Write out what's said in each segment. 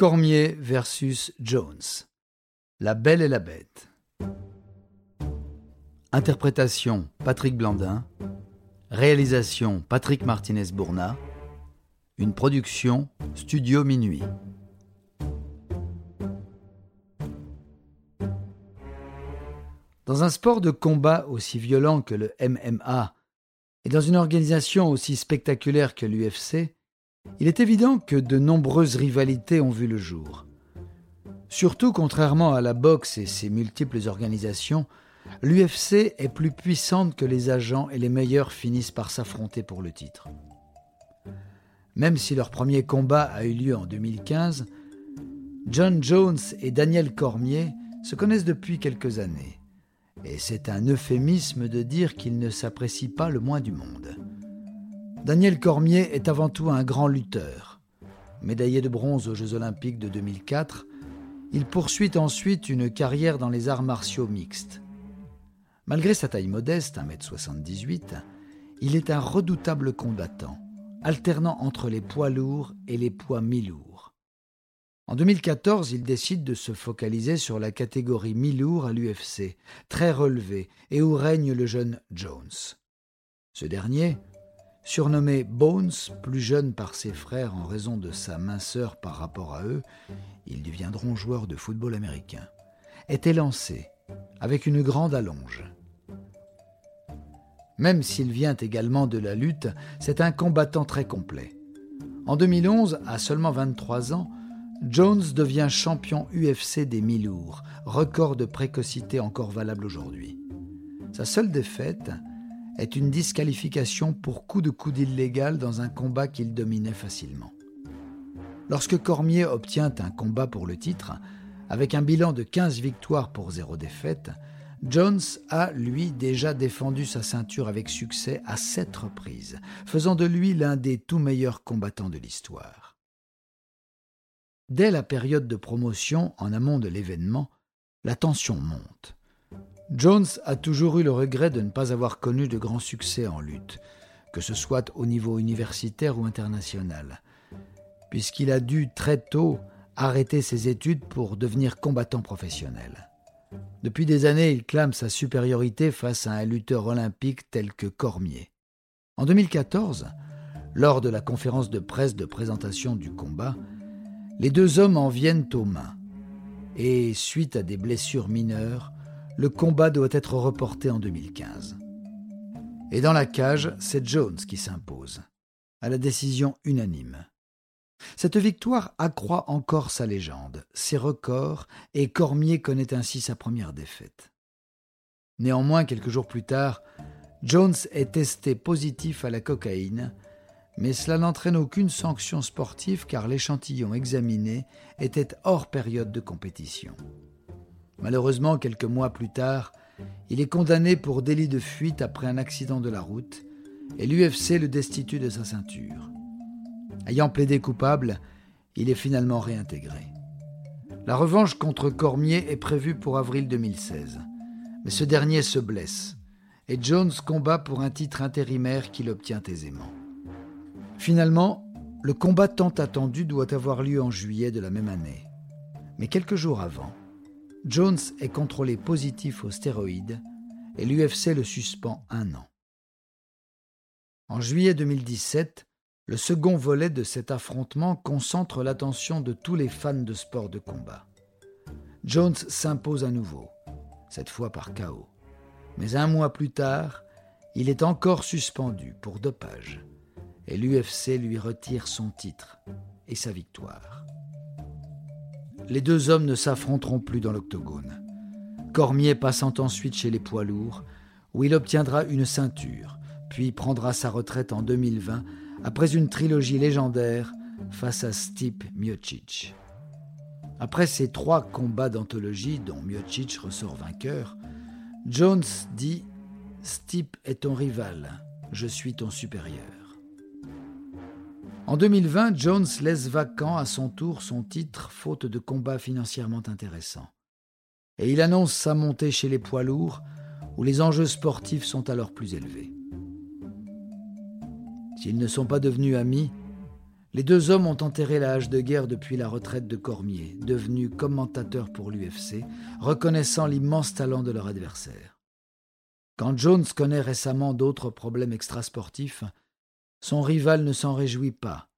Cormier versus Jones. La Belle et la Bête. Interprétation Patrick Blandin. Réalisation Patrick Martinez-Bourna. Une production Studio Minuit. Dans un sport de combat aussi violent que le MMA et dans une organisation aussi spectaculaire que l'UFC, il est évident que de nombreuses rivalités ont vu le jour. Surtout contrairement à la boxe et ses multiples organisations, l'UFC est plus puissante que les agents et les meilleurs finissent par s'affronter pour le titre. Même si leur premier combat a eu lieu en 2015, John Jones et Daniel Cormier se connaissent depuis quelques années. Et c'est un euphémisme de dire qu'ils ne s'apprécient pas le moins du monde. Daniel Cormier est avant tout un grand lutteur. Médaillé de bronze aux Jeux olympiques de 2004, il poursuit ensuite une carrière dans les arts martiaux mixtes. Malgré sa taille modeste, 1m78, il est un redoutable combattant, alternant entre les poids lourds et les poids mi-lourds. En 2014, il décide de se focaliser sur la catégorie mi-lourd à l'UFC, très relevée, et où règne le jeune Jones. Ce dernier, Surnommé Bones, plus jeune par ses frères en raison de sa minceur par rapport à eux, ils deviendront joueurs de football américain, était lancé avec une grande allonge. Même s'il vient également de la lutte, c'est un combattant très complet. En 2011, à seulement 23 ans, Jones devient champion UFC des mi-lourds, record de précocité encore valable aujourd'hui. Sa seule défaite, est une disqualification pour coup de coude illégal dans un combat qu'il dominait facilement. Lorsque Cormier obtient un combat pour le titre, avec un bilan de 15 victoires pour 0 défaite, Jones a, lui, déjà défendu sa ceinture avec succès à sept reprises, faisant de lui l'un des tout meilleurs combattants de l'histoire. Dès la période de promotion, en amont de l'événement, la tension monte. Jones a toujours eu le regret de ne pas avoir connu de grands succès en lutte, que ce soit au niveau universitaire ou international, puisqu'il a dû très tôt arrêter ses études pour devenir combattant professionnel. Depuis des années, il clame sa supériorité face à un lutteur olympique tel que Cormier. En 2014, lors de la conférence de presse de présentation du combat, les deux hommes en viennent aux mains. Et suite à des blessures mineures, le combat doit être reporté en 2015. Et dans la cage, c'est Jones qui s'impose, à la décision unanime. Cette victoire accroît encore sa légende, ses records, et Cormier connaît ainsi sa première défaite. Néanmoins, quelques jours plus tard, Jones est testé positif à la cocaïne, mais cela n'entraîne aucune sanction sportive car l'échantillon examiné était hors période de compétition. Malheureusement, quelques mois plus tard, il est condamné pour délit de fuite après un accident de la route et l'UFC le destitue de sa ceinture. Ayant plaidé coupable, il est finalement réintégré. La revanche contre Cormier est prévue pour avril 2016, mais ce dernier se blesse et Jones combat pour un titre intérimaire qu'il obtient aisément. Finalement, le combat tant attendu doit avoir lieu en juillet de la même année. Mais quelques jours avant, Jones est contrôlé positif aux stéroïdes et l'UFC le suspend un an. En juillet 2017, le second volet de cet affrontement concentre l'attention de tous les fans de sport de combat. Jones s'impose à nouveau, cette fois par chaos. Mais un mois plus tard, il est encore suspendu pour dopage et l'UFC lui retire son titre et sa victoire les deux hommes ne s'affronteront plus dans l'octogone. Cormier passant ensuite chez les poids lourds, où il obtiendra une ceinture, puis prendra sa retraite en 2020 après une trilogie légendaire face à Stipe Miocic. Après ces trois combats d'anthologie dont Miocic ressort vainqueur, Jones dit Stipe est ton rival, je suis ton supérieur. En 2020, Jones laisse vacant à son tour son titre faute de combats financièrement intéressants. Et il annonce sa montée chez les poids lourds, où les enjeux sportifs sont alors plus élevés. S'ils ne sont pas devenus amis, Les deux hommes ont enterré la hache de guerre depuis la retraite de Cormier, devenu commentateur pour l'UFC, reconnaissant l'immense talent de leur adversaire. Quand Jones connaît récemment d'autres problèmes extrasportifs, son rival ne s'en réjouit pas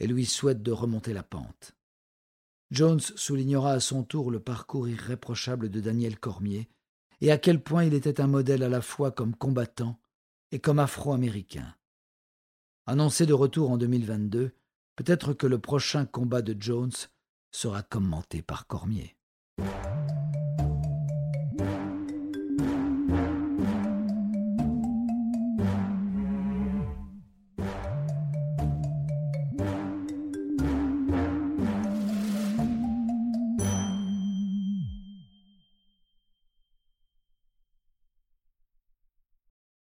et lui souhaite de remonter la pente. Jones soulignera à son tour le parcours irréprochable de Daniel Cormier et à quel point il était un modèle à la fois comme combattant et comme afro-américain. Annoncé de retour en 2022, peut-être que le prochain combat de Jones sera commenté par Cormier.